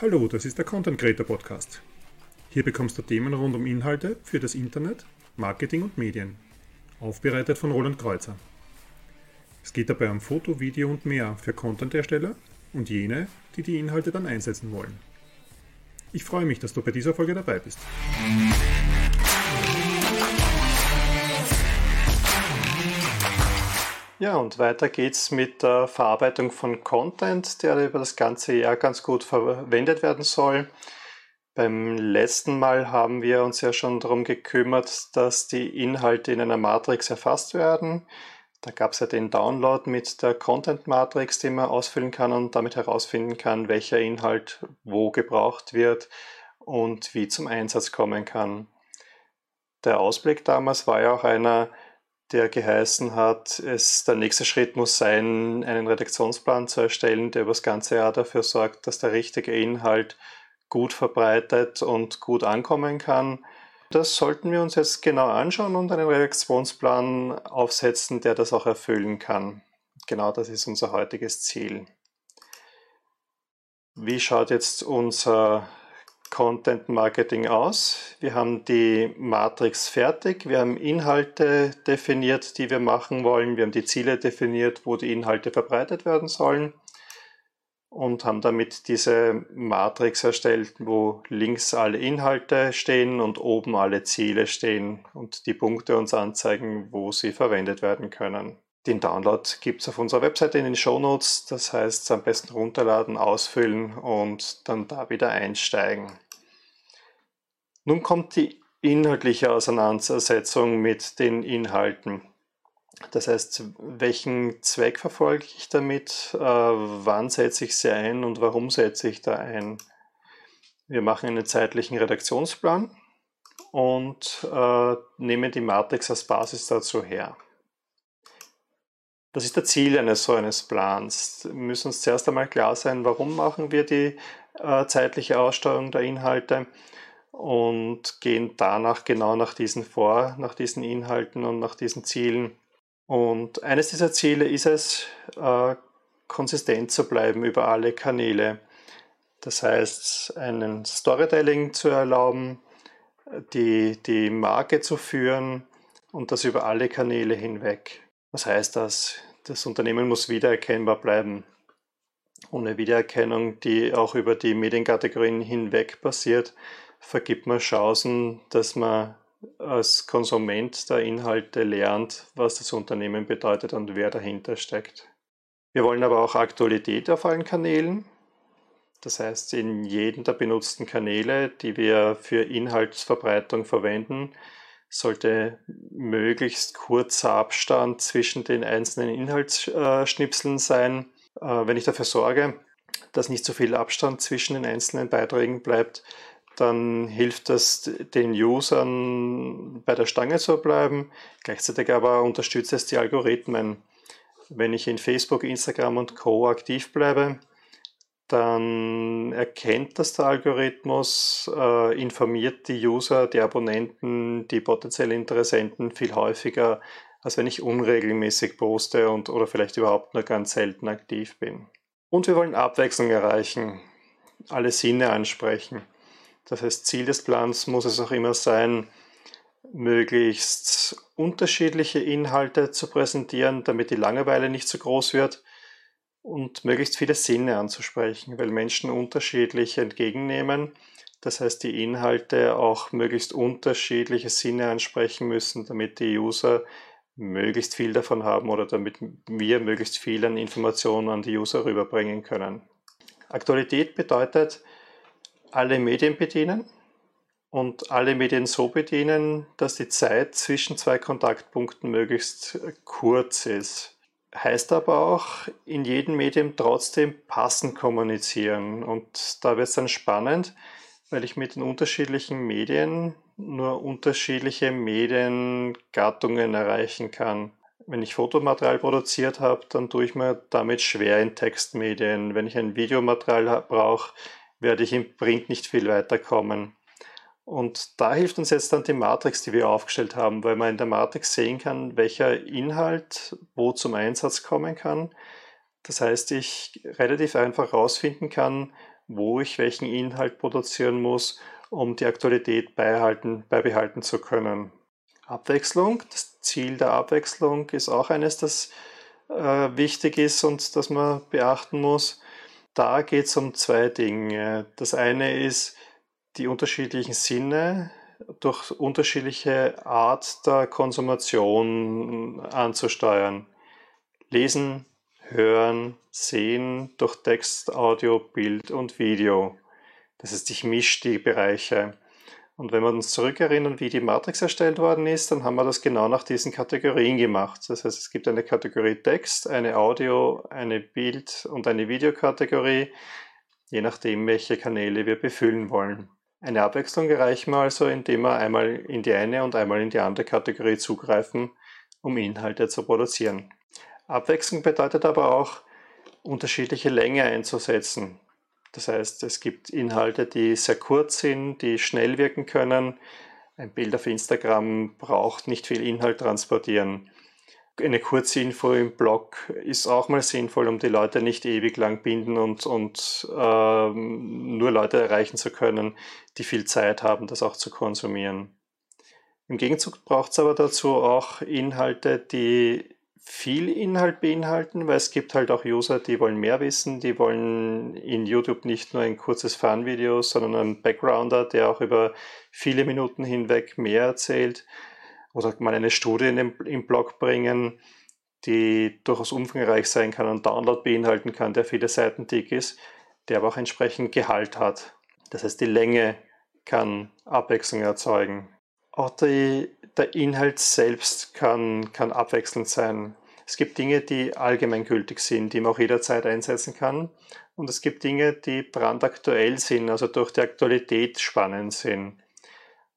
Hallo, das ist der Content Creator Podcast. Hier bekommst du Themen rund um Inhalte für das Internet, Marketing und Medien. Aufbereitet von Roland Kreuzer. Es geht dabei um Foto, Video und mehr für Content-Ersteller und jene, die die Inhalte dann einsetzen wollen. Ich freue mich, dass du bei dieser Folge dabei bist. Ja, und weiter geht's mit der Verarbeitung von Content, der über das ganze Jahr ganz gut verwendet werden soll. Beim letzten Mal haben wir uns ja schon darum gekümmert, dass die Inhalte in einer Matrix erfasst werden. Da gab es ja den Download mit der Content Matrix, den man ausfüllen kann und damit herausfinden kann, welcher Inhalt wo gebraucht wird und wie zum Einsatz kommen kann. Der Ausblick damals war ja auch einer, der geheißen hat, es, der nächste Schritt muss sein, einen Redaktionsplan zu erstellen, der über das ganze Jahr dafür sorgt, dass der richtige Inhalt gut verbreitet und gut ankommen kann. Das sollten wir uns jetzt genau anschauen und einen Redaktionsplan aufsetzen, der das auch erfüllen kann. Genau das ist unser heutiges Ziel. Wie schaut jetzt unser Content Marketing aus. Wir haben die Matrix fertig, wir haben Inhalte definiert, die wir machen wollen, wir haben die Ziele definiert, wo die Inhalte verbreitet werden sollen und haben damit diese Matrix erstellt, wo links alle Inhalte stehen und oben alle Ziele stehen und die Punkte uns anzeigen, wo sie verwendet werden können. Den Download gibt es auf unserer Webseite in den Show Notes. Das heißt, am besten runterladen, ausfüllen und dann da wieder einsteigen. Nun kommt die inhaltliche Auseinandersetzung mit den Inhalten. Das heißt, welchen Zweck verfolge ich damit? Äh, wann setze ich sie ein und warum setze ich da ein? Wir machen einen zeitlichen Redaktionsplan und äh, nehmen die Matrix als Basis dazu her. Das ist das Ziel eines so eines Plans. Wir müssen uns zuerst einmal klar sein, warum machen wir die äh, zeitliche Aussteuerung der Inhalte und gehen danach genau nach diesen vor, nach diesen Inhalten und nach diesen Zielen. Und eines dieser Ziele ist es, äh, konsistent zu bleiben über alle Kanäle. Das heißt, einen Storytelling zu erlauben, die, die Marke zu führen und das über alle Kanäle hinweg. Was heißt das? Das Unternehmen muss wiedererkennbar bleiben. Ohne Wiedererkennung, die auch über die Medienkategorien hinweg passiert, vergibt man Chancen, dass man als Konsument der Inhalte lernt, was das Unternehmen bedeutet und wer dahinter steckt. Wir wollen aber auch Aktualität auf allen Kanälen. Das heißt, in jedem der benutzten Kanäle, die wir für Inhaltsverbreitung verwenden, sollte möglichst kurzer Abstand zwischen den einzelnen Inhaltsschnipseln sein. Äh, wenn ich dafür sorge, dass nicht so viel Abstand zwischen den einzelnen Beiträgen bleibt, dann hilft das den Usern bei der Stange zu bleiben. Gleichzeitig aber unterstützt es die Algorithmen. Wenn ich in Facebook, Instagram und Co. aktiv bleibe, dann erkennt das der Algorithmus, äh, informiert die User, die Abonnenten, die potenziellen Interessenten viel häufiger, als wenn ich unregelmäßig poste und oder vielleicht überhaupt nur ganz selten aktiv bin. Und wir wollen Abwechslung erreichen, alle Sinne ansprechen. Das heißt, Ziel des Plans muss es auch immer sein, möglichst unterschiedliche Inhalte zu präsentieren, damit die Langeweile nicht so groß wird und möglichst viele Sinne anzusprechen, weil Menschen unterschiedlich entgegennehmen. Das heißt, die Inhalte auch möglichst unterschiedliche Sinne ansprechen müssen, damit die User möglichst viel davon haben oder damit wir möglichst viel an Informationen an die User rüberbringen können. Aktualität bedeutet, alle Medien bedienen und alle Medien so bedienen, dass die Zeit zwischen zwei Kontaktpunkten möglichst kurz ist. Heißt aber auch, in jedem Medium trotzdem passend kommunizieren. Und da wird es dann spannend, weil ich mit den unterschiedlichen Medien nur unterschiedliche Mediengattungen erreichen kann. Wenn ich Fotomaterial produziert habe, dann tue ich mir damit schwer in Textmedien. Wenn ich ein Videomaterial brauche, werde ich im Print nicht viel weiterkommen. Und da hilft uns jetzt dann die Matrix, die wir aufgestellt haben, weil man in der Matrix sehen kann, welcher Inhalt wo zum Einsatz kommen kann. Das heißt, ich relativ einfach herausfinden kann, wo ich welchen Inhalt produzieren muss, um die Aktualität beibehalten, zu können. Abwechslung, das Ziel der Abwechslung ist auch eines, das äh, wichtig ist und das man beachten muss. Da geht es um zwei Dinge. Das eine ist, die unterschiedlichen Sinne durch unterschiedliche Art der Konsumation anzusteuern. Lesen, hören, sehen durch Text, Audio, Bild und Video. Das heißt, ich mische die Bereiche. Und wenn wir uns zurückerinnern, wie die Matrix erstellt worden ist, dann haben wir das genau nach diesen Kategorien gemacht. Das heißt, es gibt eine Kategorie Text, eine Audio, eine Bild- und eine Videokategorie, je nachdem, welche Kanäle wir befüllen wollen. Eine Abwechslung erreichen wir also, indem wir einmal in die eine und einmal in die andere Kategorie zugreifen, um Inhalte zu produzieren. Abwechslung bedeutet aber auch, unterschiedliche Länge einzusetzen. Das heißt, es gibt Inhalte, die sehr kurz sind, die schnell wirken können. Ein Bild auf Instagram braucht nicht viel Inhalt transportieren eine kurze Info im Blog ist auch mal sinnvoll, um die Leute nicht ewig lang binden und, und ähm, nur Leute erreichen zu können, die viel Zeit haben, das auch zu konsumieren. Im Gegenzug braucht es aber dazu auch Inhalte, die viel Inhalt beinhalten, weil es gibt halt auch User, die wollen mehr wissen, die wollen in YouTube nicht nur ein kurzes Fun-Video, sondern einen Backgrounder, der auch über viele Minuten hinweg mehr erzählt oder mal eine Studie in den, im Blog bringen, die durchaus umfangreich sein kann und Download beinhalten kann, der viele Seiten dick ist, der aber auch entsprechend Gehalt hat. Das heißt, die Länge kann Abwechslung erzeugen. Auch die, der Inhalt selbst kann, kann abwechselnd sein. Es gibt Dinge, die allgemeingültig sind, die man auch jederzeit einsetzen kann. Und es gibt Dinge, die brandaktuell sind, also durch die Aktualität spannend sind.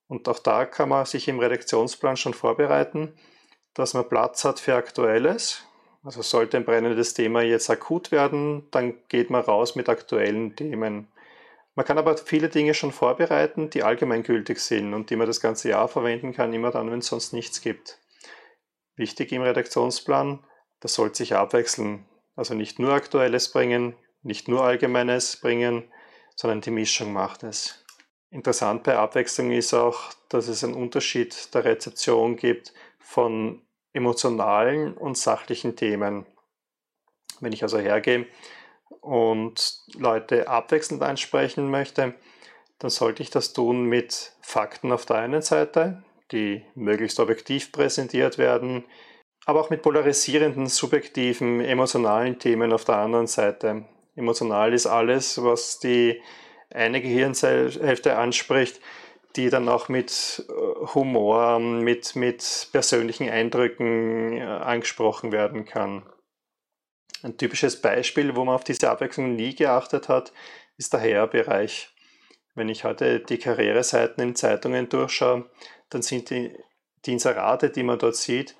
Und auch da kann man sich im Redaktionsplan schon vorbereiten, dass man Platz hat für Aktuelles. Also sollte ein brennendes Thema jetzt akut werden, dann geht man raus mit aktuellen Themen. Man kann aber viele Dinge schon vorbereiten, die allgemeingültig sind und die man das ganze Jahr verwenden kann, immer dann, wenn es sonst nichts gibt. Wichtig im Redaktionsplan, das sollte sich abwechseln. Also nicht nur Aktuelles bringen, nicht nur Allgemeines bringen, sondern die Mischung macht es. Interessant bei Abwechslung ist auch, dass es einen Unterschied der Rezeption gibt von emotionalen und sachlichen Themen. Wenn ich also hergehe und Leute abwechselnd ansprechen möchte, dann sollte ich das tun mit Fakten auf der einen Seite, die möglichst objektiv präsentiert werden, aber auch mit polarisierenden, subjektiven, emotionalen Themen auf der anderen Seite. Emotional ist alles, was die eine Gehirnhälfte anspricht, die dann auch mit äh, Humor, mit, mit persönlichen Eindrücken äh, angesprochen werden kann. Ein typisches Beispiel, wo man auf diese Abwechslung nie geachtet hat, ist der HR-Bereich. Wenn ich heute die Karriereseiten in Zeitungen durchschaue, dann sind die, die Inserate, die man dort sieht,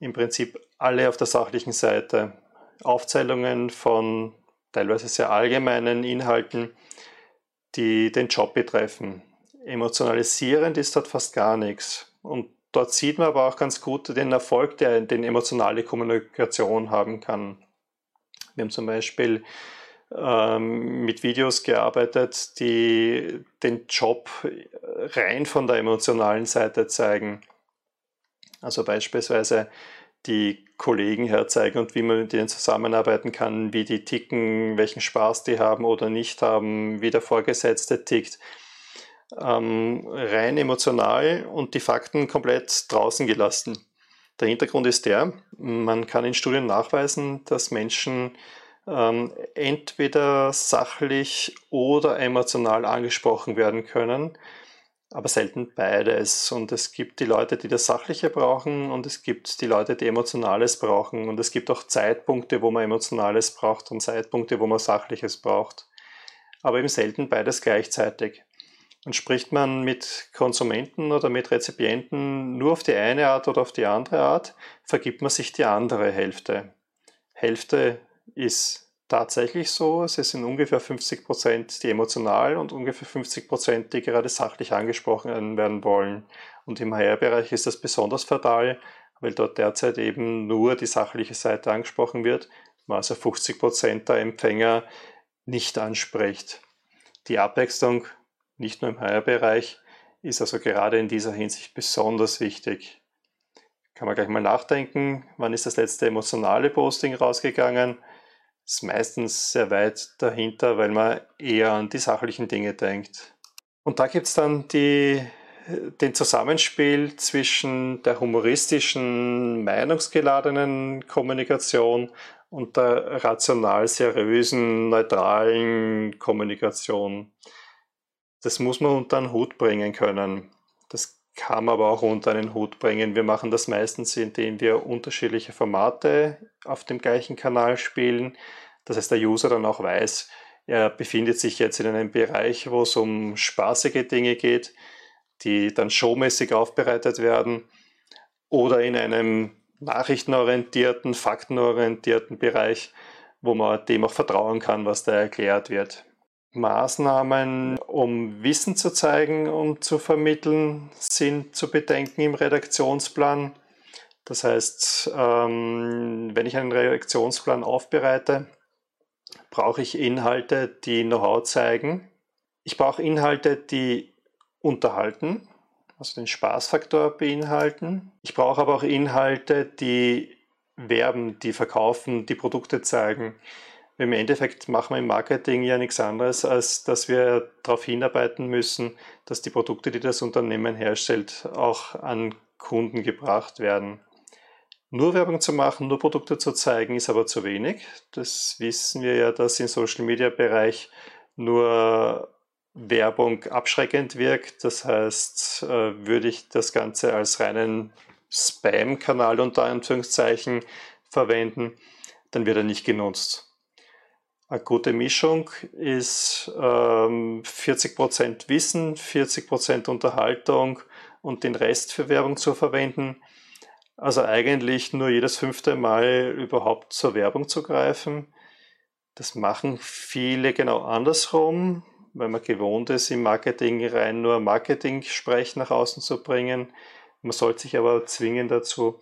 im Prinzip alle auf der sachlichen Seite. Aufzählungen von teilweise sehr allgemeinen Inhalten, die den Job betreffen. Emotionalisierend ist dort fast gar nichts. Und dort sieht man aber auch ganz gut den Erfolg, der den emotionale Kommunikation haben kann. Wir haben zum Beispiel ähm, mit Videos gearbeitet, die den Job rein von der emotionalen Seite zeigen. Also beispielsweise die Kollegen herzeigen und wie man mit denen zusammenarbeiten kann, wie die ticken, welchen Spaß die haben oder nicht haben, wie der Vorgesetzte tickt. Ähm, rein emotional und die Fakten komplett draußen gelassen. Der Hintergrund ist der, man kann in Studien nachweisen, dass Menschen ähm, entweder sachlich oder emotional angesprochen werden können aber selten beides. Und es gibt die Leute, die das Sachliche brauchen und es gibt die Leute, die Emotionales brauchen. Und es gibt auch Zeitpunkte, wo man Emotionales braucht und Zeitpunkte, wo man Sachliches braucht. Aber eben selten beides gleichzeitig. Und spricht man mit Konsumenten oder mit Rezipienten nur auf die eine Art oder auf die andere Art, vergibt man sich die andere Hälfte. Hälfte ist tatsächlich so. Es sind ungefähr 50 Prozent, die emotional und ungefähr 50 Prozent, die gerade sachlich angesprochen werden wollen. Und im HR-Bereich ist das besonders fatal, weil dort derzeit eben nur die sachliche Seite angesprochen wird, also 50 Prozent der Empfänger nicht anspricht. Die Abwechslung, nicht nur im HR-Bereich, ist also gerade in dieser Hinsicht besonders wichtig. Kann man gleich mal nachdenken, wann ist das letzte emotionale Posting rausgegangen? Ist meistens sehr weit dahinter, weil man eher an die sachlichen Dinge denkt. Und da gibt es dann die, den Zusammenspiel zwischen der humoristischen, meinungsgeladenen Kommunikation und der rational seriösen, neutralen Kommunikation. Das muss man unter einen Hut bringen können. Das kann man aber auch unter einen Hut bringen. Wir machen das meistens, indem wir unterschiedliche Formate auf dem gleichen Kanal spielen. Das heißt, der User dann auch weiß, er befindet sich jetzt in einem Bereich, wo es um spaßige Dinge geht, die dann showmäßig aufbereitet werden, oder in einem nachrichtenorientierten, faktenorientierten Bereich, wo man dem auch vertrauen kann, was da erklärt wird. Maßnahmen, um Wissen zu zeigen und zu vermitteln, sind zu bedenken im Redaktionsplan. Das heißt, ähm, wenn ich einen Redaktionsplan aufbereite, brauche ich Inhalte, die Know-how zeigen. Ich brauche Inhalte, die unterhalten, also den Spaßfaktor beinhalten. Ich brauche aber auch Inhalte, die werben, die verkaufen, die Produkte zeigen. Im Endeffekt machen wir im Marketing ja nichts anderes, als dass wir darauf hinarbeiten müssen, dass die Produkte, die das Unternehmen herstellt, auch an Kunden gebracht werden. Nur Werbung zu machen, nur Produkte zu zeigen, ist aber zu wenig. Das wissen wir ja, dass im Social Media Bereich nur Werbung abschreckend wirkt. Das heißt, äh, würde ich das Ganze als reinen Spam-Kanal unter Anführungszeichen verwenden, dann wird er nicht genutzt. Eine gute Mischung ist ähm, 40% Wissen, 40% Unterhaltung und den Rest für Werbung zu verwenden. Also eigentlich nur jedes fünfte Mal überhaupt zur Werbung zu greifen. Das machen viele genau andersrum, weil man gewohnt ist, im Marketing rein nur Marketing-Sprech nach außen zu bringen. Man sollte sich aber zwingen dazu,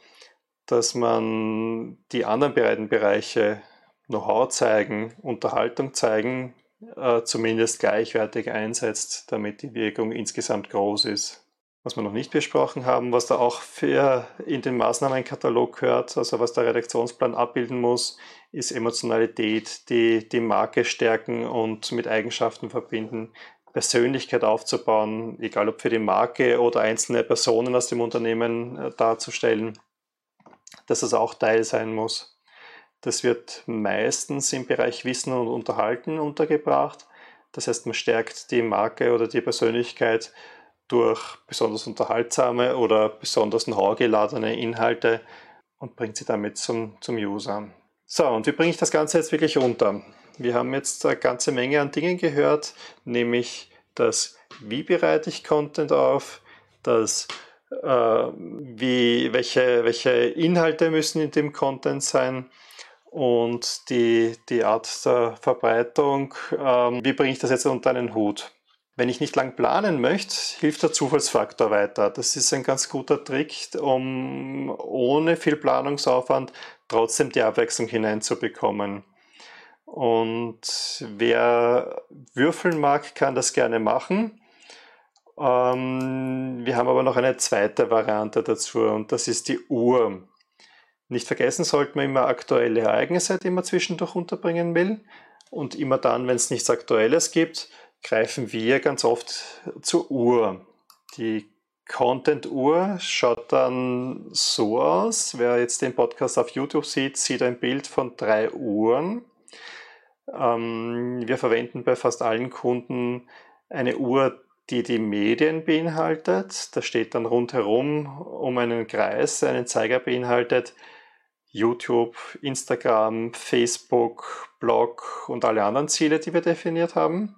dass man die anderen beiden Bereiche Know-how zeigen, Unterhaltung zeigen, äh, zumindest gleichwertig einsetzt, damit die Wirkung insgesamt groß ist. Was wir noch nicht besprochen haben, was da auch für in den Maßnahmenkatalog gehört, also was der Redaktionsplan abbilden muss, ist Emotionalität, die die Marke stärken und mit Eigenschaften verbinden, Persönlichkeit aufzubauen, egal ob für die Marke oder einzelne Personen aus dem Unternehmen äh, darzustellen, dass es auch Teil sein muss. Das wird meistens im Bereich Wissen und Unterhalten untergebracht. Das heißt, man stärkt die Marke oder die Persönlichkeit durch besonders unterhaltsame oder besonders know-geladene Inhalte und bringt sie damit zum, zum User. So, und wie bringe ich das Ganze jetzt wirklich unter? Wir haben jetzt eine ganze Menge an Dingen gehört, nämlich das, wie bereite ich Content auf, das, äh, wie, welche, welche Inhalte müssen in dem Content sein, und die, die Art der Verbreitung, ähm, wie bringe ich das jetzt unter einen Hut? Wenn ich nicht lang planen möchte, hilft der Zufallsfaktor weiter. Das ist ein ganz guter Trick, um ohne viel Planungsaufwand trotzdem die Abwechslung hineinzubekommen. Und wer würfeln mag, kann das gerne machen. Ähm, wir haben aber noch eine zweite Variante dazu und das ist die Uhr. Nicht vergessen sollten wir immer aktuelle Ereignisse, die man zwischendurch unterbringen will. Und immer dann, wenn es nichts Aktuelles gibt, greifen wir ganz oft zur Uhr. Die Content-Uhr schaut dann so aus. Wer jetzt den Podcast auf YouTube sieht, sieht ein Bild von drei Uhren. Ähm, wir verwenden bei fast allen Kunden eine Uhr, die die Medien beinhaltet. Da steht dann rundherum um einen Kreis, einen Zeiger beinhaltet, YouTube, Instagram, Facebook, Blog und alle anderen Ziele, die wir definiert haben.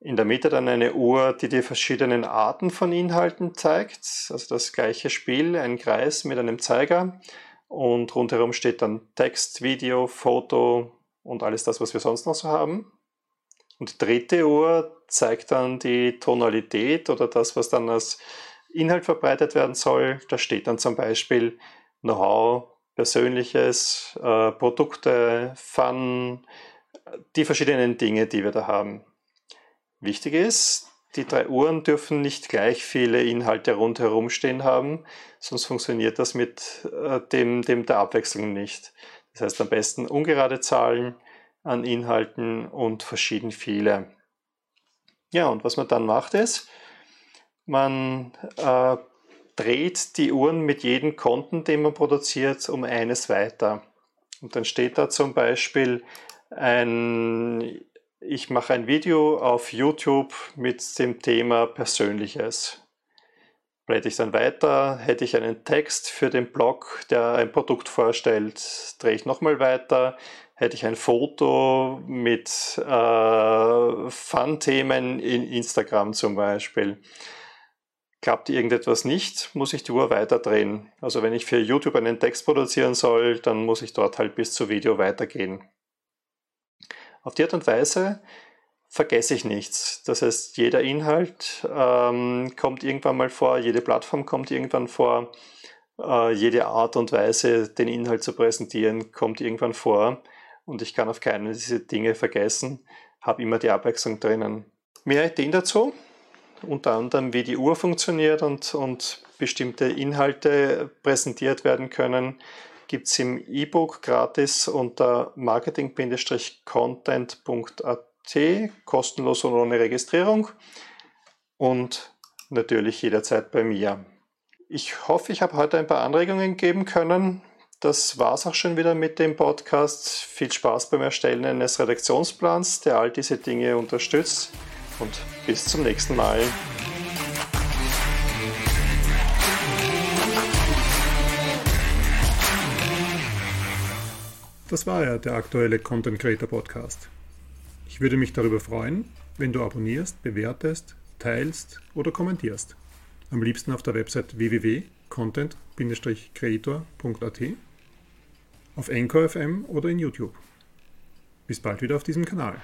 In der Mitte dann eine Uhr, die die verschiedenen Arten von Inhalten zeigt. Also das gleiche Spiel, ein Kreis mit einem Zeiger. Und rundherum steht dann Text, Video, Foto und alles das, was wir sonst noch so haben. Und die dritte Uhr zeigt dann die Tonalität oder das, was dann als Inhalt verbreitet werden soll. Da steht dann zum Beispiel Know-how, Persönliches, äh, Produkte, Fun, die verschiedenen Dinge, die wir da haben. Wichtig ist, die drei Uhren dürfen nicht gleich viele Inhalte rundherum stehen haben, sonst funktioniert das mit äh, dem, dem der Abwechslung nicht. Das heißt am besten ungerade Zahlen an Inhalten und verschieden viele. Ja, und was man dann macht ist, man äh, dreht die Uhren mit jedem Konten, den man produziert, um eines weiter. Und dann steht da zum Beispiel ein, ich mache ein Video auf YouTube mit dem Thema Persönliches. Blätter ich dann weiter, hätte ich einen Text für den Blog, der ein Produkt vorstellt, drehe ich nochmal weiter, hätte ich ein Foto mit äh, Fun-Themen in Instagram zum Beispiel. Klappt irgendetwas nicht, muss ich die Uhr weiterdrehen. Also wenn ich für YouTube einen Text produzieren soll, dann muss ich dort halt bis zum Video weitergehen. Auf die Art und Weise vergesse ich nichts. Das heißt, jeder Inhalt ähm, kommt irgendwann mal vor, jede Plattform kommt irgendwann vor, äh, jede Art und Weise, den Inhalt zu präsentieren, kommt irgendwann vor und ich kann auf keine dieser Dinge vergessen, habe immer die Abwechslung drinnen. Mehr Ideen dazu, unter anderem wie die Uhr funktioniert und, und bestimmte Inhalte präsentiert werden können, gibt es im E-Book gratis unter marketing-content.at kostenlos und ohne Registrierung und natürlich jederzeit bei mir. Ich hoffe, ich habe heute ein paar Anregungen geben können. Das war es auch schon wieder mit dem Podcast. Viel Spaß beim Erstellen eines Redaktionsplans, der all diese Dinge unterstützt. Und bis zum nächsten Mal. Das war ja der aktuelle Content Creator Podcast. Ich würde mich darüber freuen, wenn du abonnierst, bewertest, teilst oder kommentierst. Am liebsten auf der Website www.content-creator.at, auf Anchor FM oder in YouTube. Bis bald wieder auf diesem Kanal.